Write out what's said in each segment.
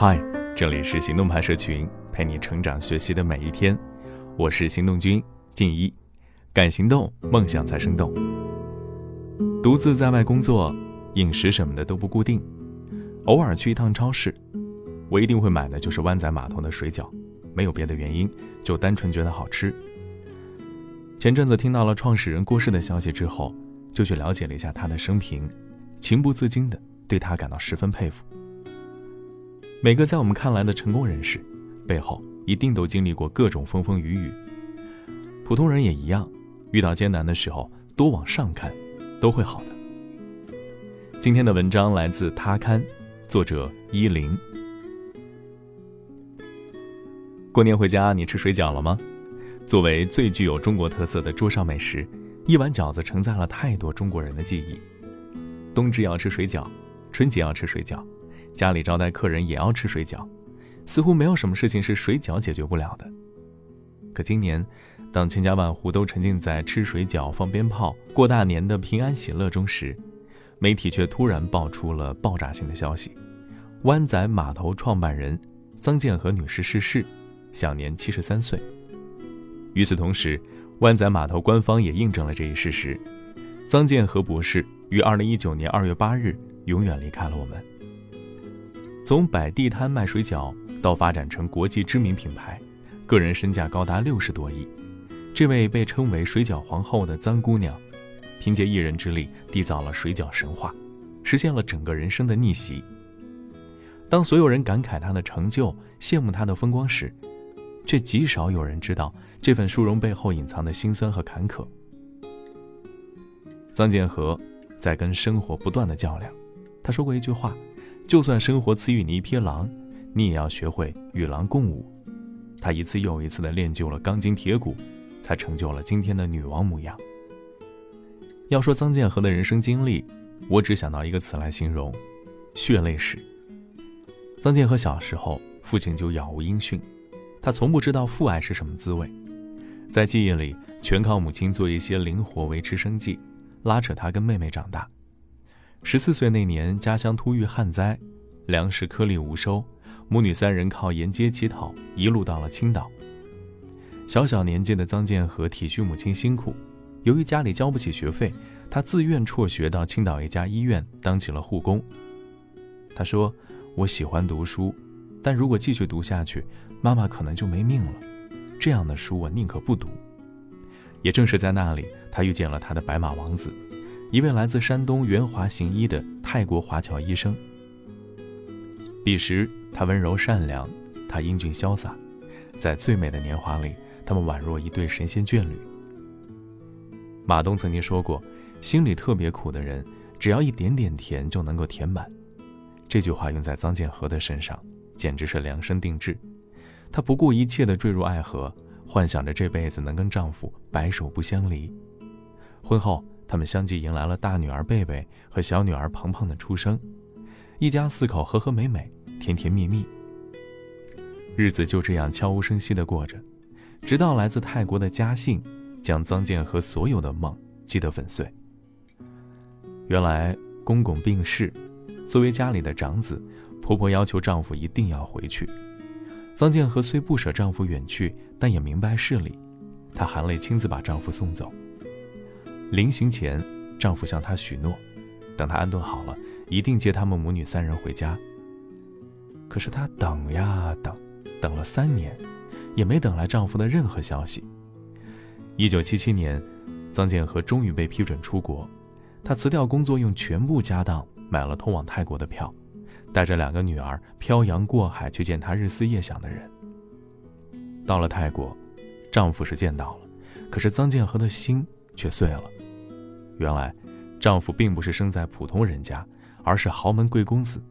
嗨，这里是行动派社群，陪你成长学习的每一天。我是行动君静一，敢行动，梦想才生动。独自在外工作，饮食什么的都不固定，偶尔去一趟超市，我一定会买的就是湾仔码头的水饺，没有别的原因，就单纯觉得好吃。前阵子听到了创始人过世的消息之后，就去了解了一下他的生平，情不自禁的对他感到十分佩服。每个在我们看来的成功人士，背后一定都经历过各种风风雨雨。普通人也一样，遇到艰难的时候，多往上看，都会好的。今天的文章来自他刊，作者依林。过年回家，你吃水饺了吗？作为最具有中国特色的桌上美食，一碗饺子承载了太多中国人的记忆。冬至要吃水饺，春节要吃水饺。家里招待客人也要吃水饺，似乎没有什么事情是水饺解决不了的。可今年，当千家万户都沉浸在吃水饺、放鞭炮、过大年的平安喜乐中时，媒体却突然爆出了爆炸性的消息：湾仔码头创办人臧建和女士逝世，享年七十三岁。与此同时，湾仔码头官方也印证了这一事实：臧建和博士于二零一九年二月八日永远离开了我们。从摆地摊卖水饺到发展成国际知名品牌，个人身价高达六十多亿。这位被称为“水饺皇后”的臧姑娘，凭借一人之力缔造了水饺神话，实现了整个人生的逆袭。当所有人感慨她的成就、羡慕她的风光时，却极少有人知道这份殊荣背后隐藏的辛酸和坎坷。臧建和在跟生活不断的较量，他说过一句话。就算生活赐予你一匹狼，你也要学会与狼共舞。她一次又一次地练就了钢筋铁骨，才成就了今天的女王模样。要说臧建和的人生经历，我只想到一个词来形容：血泪史。臧建和小时候，父亲就杳无音讯，他从不知道父爱是什么滋味，在记忆里，全靠母亲做一些零活维持生计，拉扯他跟妹妹长大。十四岁那年，家乡突遇旱灾，粮食颗粒无收，母女三人靠沿街乞讨，一路到了青岛。小小年纪的臧建和体恤母亲辛苦，由于家里交不起学费，他自愿辍学到青岛一家医院当起了护工。他说：“我喜欢读书，但如果继续读下去，妈妈可能就没命了。这样的书我宁可不读。”也正是在那里，他遇见了他的白马王子。一位来自山东元华行医的泰国华侨医生。彼时他温柔善良，他英俊潇洒，在最美的年华里，他们宛若一对神仙眷侣。马东曾经说过：“心里特别苦的人，只要一点点甜就能够填满。”这句话用在臧建和的身上，简直是量身定制。她不顾一切地坠入爱河，幻想着这辈子能跟丈夫白首不相离。婚后。他们相继迎来了大女儿贝贝和小女儿鹏鹏的出生，一家四口和和美美，甜甜蜜蜜。日子就这样悄无声息地过着，直到来自泰国的家信将臧建和所有的梦击得粉碎。原来公公病逝，作为家里的长子，婆婆要求丈夫一定要回去。臧建和虽不舍丈夫远去，但也明白事理，她含泪亲自把丈夫送走。临行前，丈夫向她许诺，等她安顿好了，一定接他们母女三人回家。可是她等呀等，等了三年，也没等来丈夫的任何消息。一九七七年，臧建和终于被批准出国，她辞掉工作，用全部家当买了通往泰国的票，带着两个女儿漂洋过海去见她日思夜想的人。到了泰国，丈夫是见到了，可是臧建和的心却碎了。原来，丈夫并不是生在普通人家，而是豪门贵公子。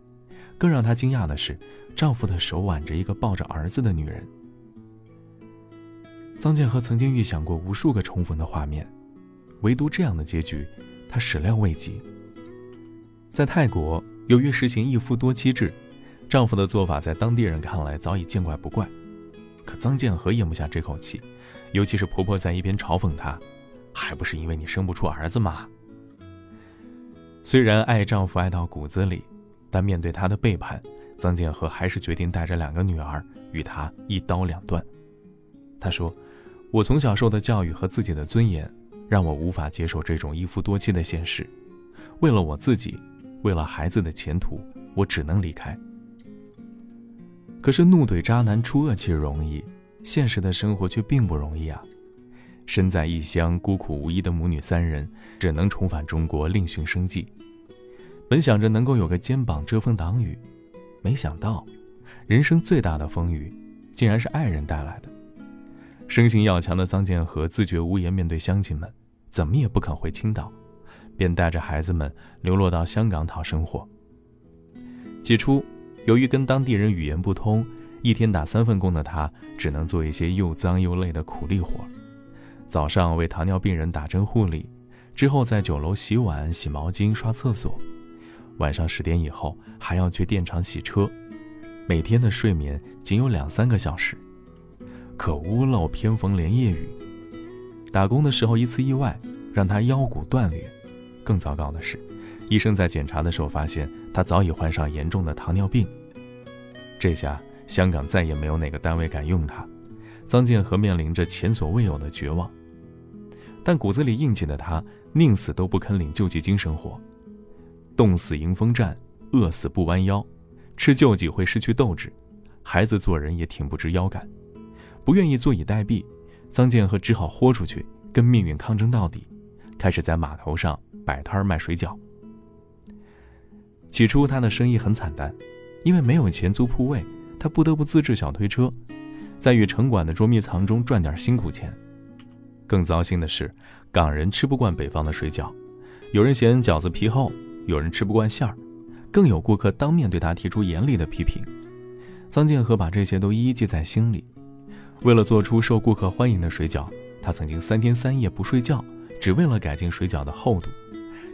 更让她惊讶的是，丈夫的手挽着一个抱着儿子的女人。臧建和曾经预想过无数个重逢的画面，唯独这样的结局，她始料未及。在泰国，由于实行一夫多妻制，丈夫的做法在当地人看来早已见怪不怪。可臧建和咽不下这口气，尤其是婆婆在一边嘲讽她。还不是因为你生不出儿子吗？虽然爱丈夫爱到骨子里，但面对他的背叛，曾建和还是决定带着两个女儿与他一刀两断。他说：“我从小受的教育和自己的尊严，让我无法接受这种一夫多妻的现实。为了我自己，为了孩子的前途，我只能离开。”可是怒怼渣男出恶气容易，现实的生活却并不容易啊！身在异乡、孤苦无依的母女三人，只能重返中国另寻生计。本想着能够有个肩膀遮风挡雨，没想到，人生最大的风雨，竟然是爱人带来的。生性要强的臧建和自觉无颜面对乡亲们，怎么也不肯回青岛，便带着孩子们流落到香港讨生活。起初。由于跟当地人语言不通，一天打三份工的他，只能做一些又脏又累的苦力活。早上为糖尿病人打针护理，之后在酒楼洗碗、洗毛巾、刷厕所，晚上十点以后还要去电厂洗车。每天的睡眠仅有两三个小时，可屋漏偏逢连夜雨。打工的时候一次意外，让他腰骨断裂。更糟糕的是。医生在检查的时候发现，他早已患上严重的糖尿病。这下香港再也没有哪个单位敢用他，臧建和面临着前所未有的绝望。但骨子里硬气的他，宁死都不肯领救济金生活。冻死迎风站，饿死不弯腰，吃救济会失去斗志，孩子做人也挺不直腰杆，不愿意坐以待毙。臧建和只好豁出去，跟命运抗争到底，开始在码头上摆摊卖水饺。起初，他的生意很惨淡，因为没有钱租铺位，他不得不自制小推车，在与城管的捉迷藏中赚点辛苦钱。更糟心的是，港人吃不惯北方的水饺，有人嫌饺子皮厚，有人吃不惯馅儿，更有顾客当面对他提出严厉的批评。臧建和把这些都一一记在心里，为了做出受顾客欢迎的水饺，他曾经三天三夜不睡觉，只为了改进水饺的厚度。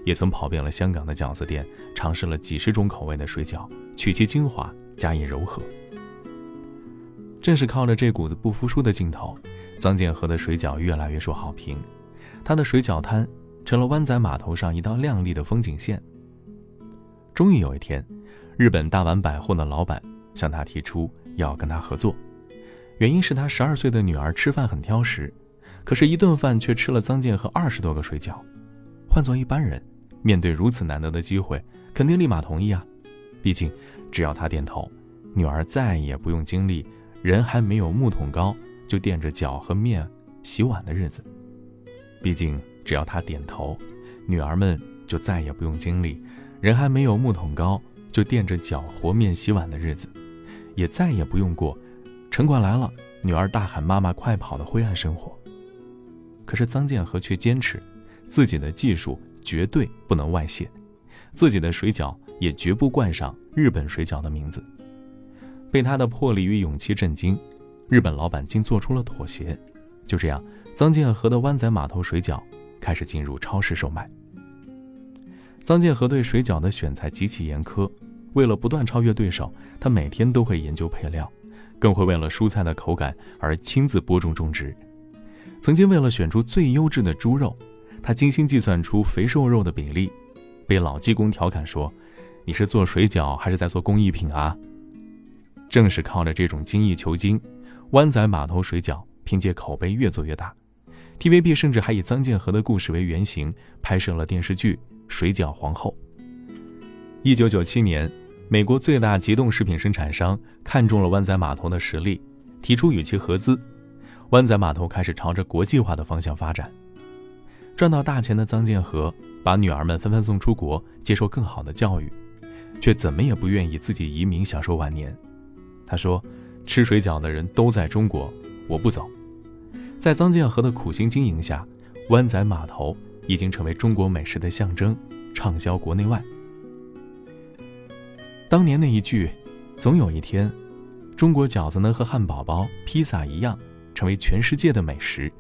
也曾跑遍了香港的饺子店，尝试了几十种口味的水饺，取其精华，加以柔和。正是靠着这股子不服输的劲头，臧建和的水饺越来越受好评，他的水饺摊成了湾仔码头上一道亮丽的风景线。终于有一天，日本大丸百货的老板向他提出要跟他合作，原因是他十二岁的女儿吃饭很挑食，可是，一顿饭却吃了臧建和二十多个水饺。换做一般人。面对如此难得的机会，肯定立马同意啊！毕竟，只要他点头，女儿再也不用经历人还没有木桶高就垫着脚和面洗碗的日子。毕竟，只要他点头，女儿们就再也不用经历人还没有木桶高就垫着脚和面洗碗的日子，也再也不用过城管来了，女儿大喊“妈妈，快跑”的灰暗生活。可是，臧建和却坚持自己的技术。绝对不能外泄，自己的水饺也绝不冠上日本水饺的名字。被他的魄力与勇气震惊，日本老板竟做出了妥协。就这样，臧建和的湾仔码头水饺开始进入超市售卖。臧建和对水饺的选材极其严苛，为了不断超越对手，他每天都会研究配料，更会为了蔬菜的口感而亲自播种种植。曾经为了选出最优质的猪肉。他精心计算出肥瘦肉的比例，被老技工调侃说：“你是做水饺还是在做工艺品啊？”正是靠着这种精益求精，湾仔码头水饺凭借口碑越做越大。TVB 甚至还以臧建和的故事为原型拍摄了电视剧《水饺皇后》。一九九七年，美国最大急冻食品生产商看中了湾仔码头的实力，提出与其合资，湾仔码头开始朝着国际化的方向发展。赚到大钱的臧建和把女儿们纷纷送出国接受更好的教育，却怎么也不愿意自己移民享受晚年。他说：“吃水饺的人都在中国，我不走。”在臧建和的苦心经营下，湾仔码头已经成为中国美食的象征，畅销国内外。当年那一句“总有一天，中国饺子能和汉堡包、披萨一样，成为全世界的美食”。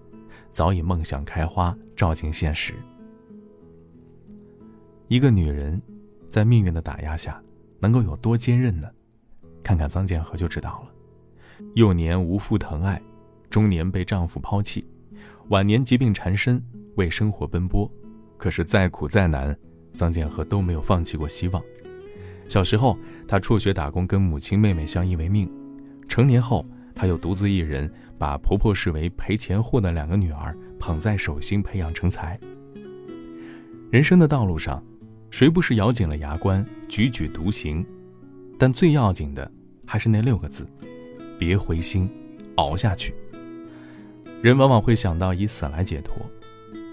早已梦想开花，照进现实。一个女人，在命运的打压下，能够有多坚韧呢？看看臧建和就知道了。幼年无父疼爱，中年被丈夫抛弃，晚年疾病缠身，为生活奔波。可是再苦再难，臧建和都没有放弃过希望。小时候，他辍学打工，跟母亲、妹妹相依为命；成年后，他又独自一人把婆婆视为赔钱货的两个女儿捧在手心，培养成才。人生的道路上，谁不是咬紧了牙关，踽踽独行？但最要紧的还是那六个字：别灰心，熬下去。人往往会想到以死来解脱，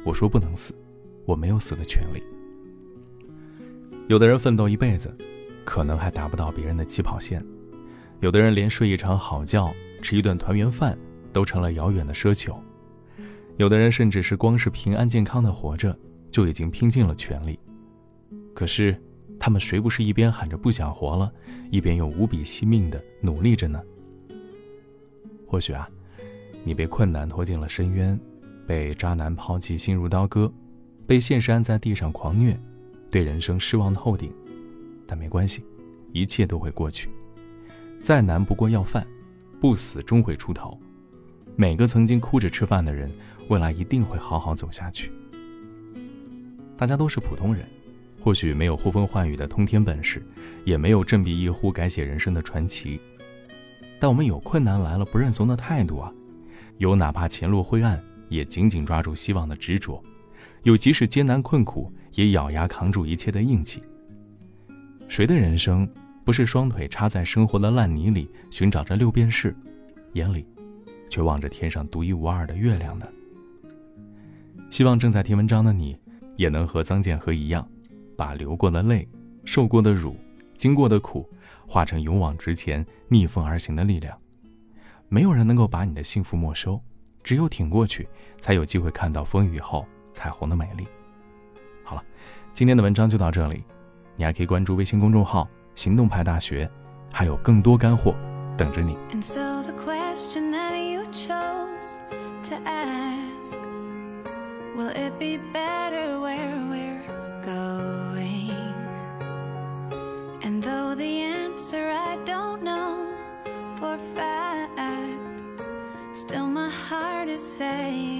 我说不能死，我没有死的权利。有的人奋斗一辈子，可能还达不到别人的起跑线；有的人连睡一场好觉、吃一顿团圆饭都成了遥远的奢求；有的人甚至是光是平安健康的活着，就已经拼尽了全力。可是，他们谁不是一边喊着不想活了，一边又无比惜命的努力着呢？或许啊，你被困难拖进了深渊，被渣男抛弃心如刀割，被现实按在地上狂虐。对人生失望透顶，但没关系，一切都会过去。再难不过要饭，不死终会出头。每个曾经哭着吃饭的人，未来一定会好好走下去。大家都是普通人，或许没有呼风唤雨的通天本事，也没有振臂一呼改写人生的传奇，但我们有困难来了不认怂的态度啊，有哪怕前路灰暗也紧紧抓住希望的执着。有即使艰难困苦也咬牙扛住一切的硬气。谁的人生不是双腿插在生活的烂泥里，寻找着六便士，眼里却望着天上独一无二的月亮呢？希望正在听文章的你，也能和臧建和一样，把流过的泪、受过的辱、经过的苦，化成勇往直前、逆风而行的力量。没有人能够把你的幸福没收，只有挺过去，才有机会看到风雨后。彩虹的美丽。好了，今天的文章就到这里，你还可以关注微信公众号“行动派大学”，还有更多干货等着你。And so the answer I don't know for fact. Still my heart is saying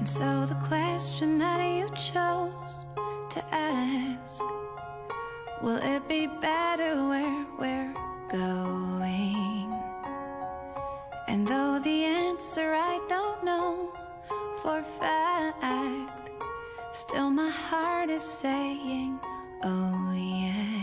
And so the question that you chose to ask Will it be better where we're going? And though the answer I don't know for fact Still my heart is saying, oh yeah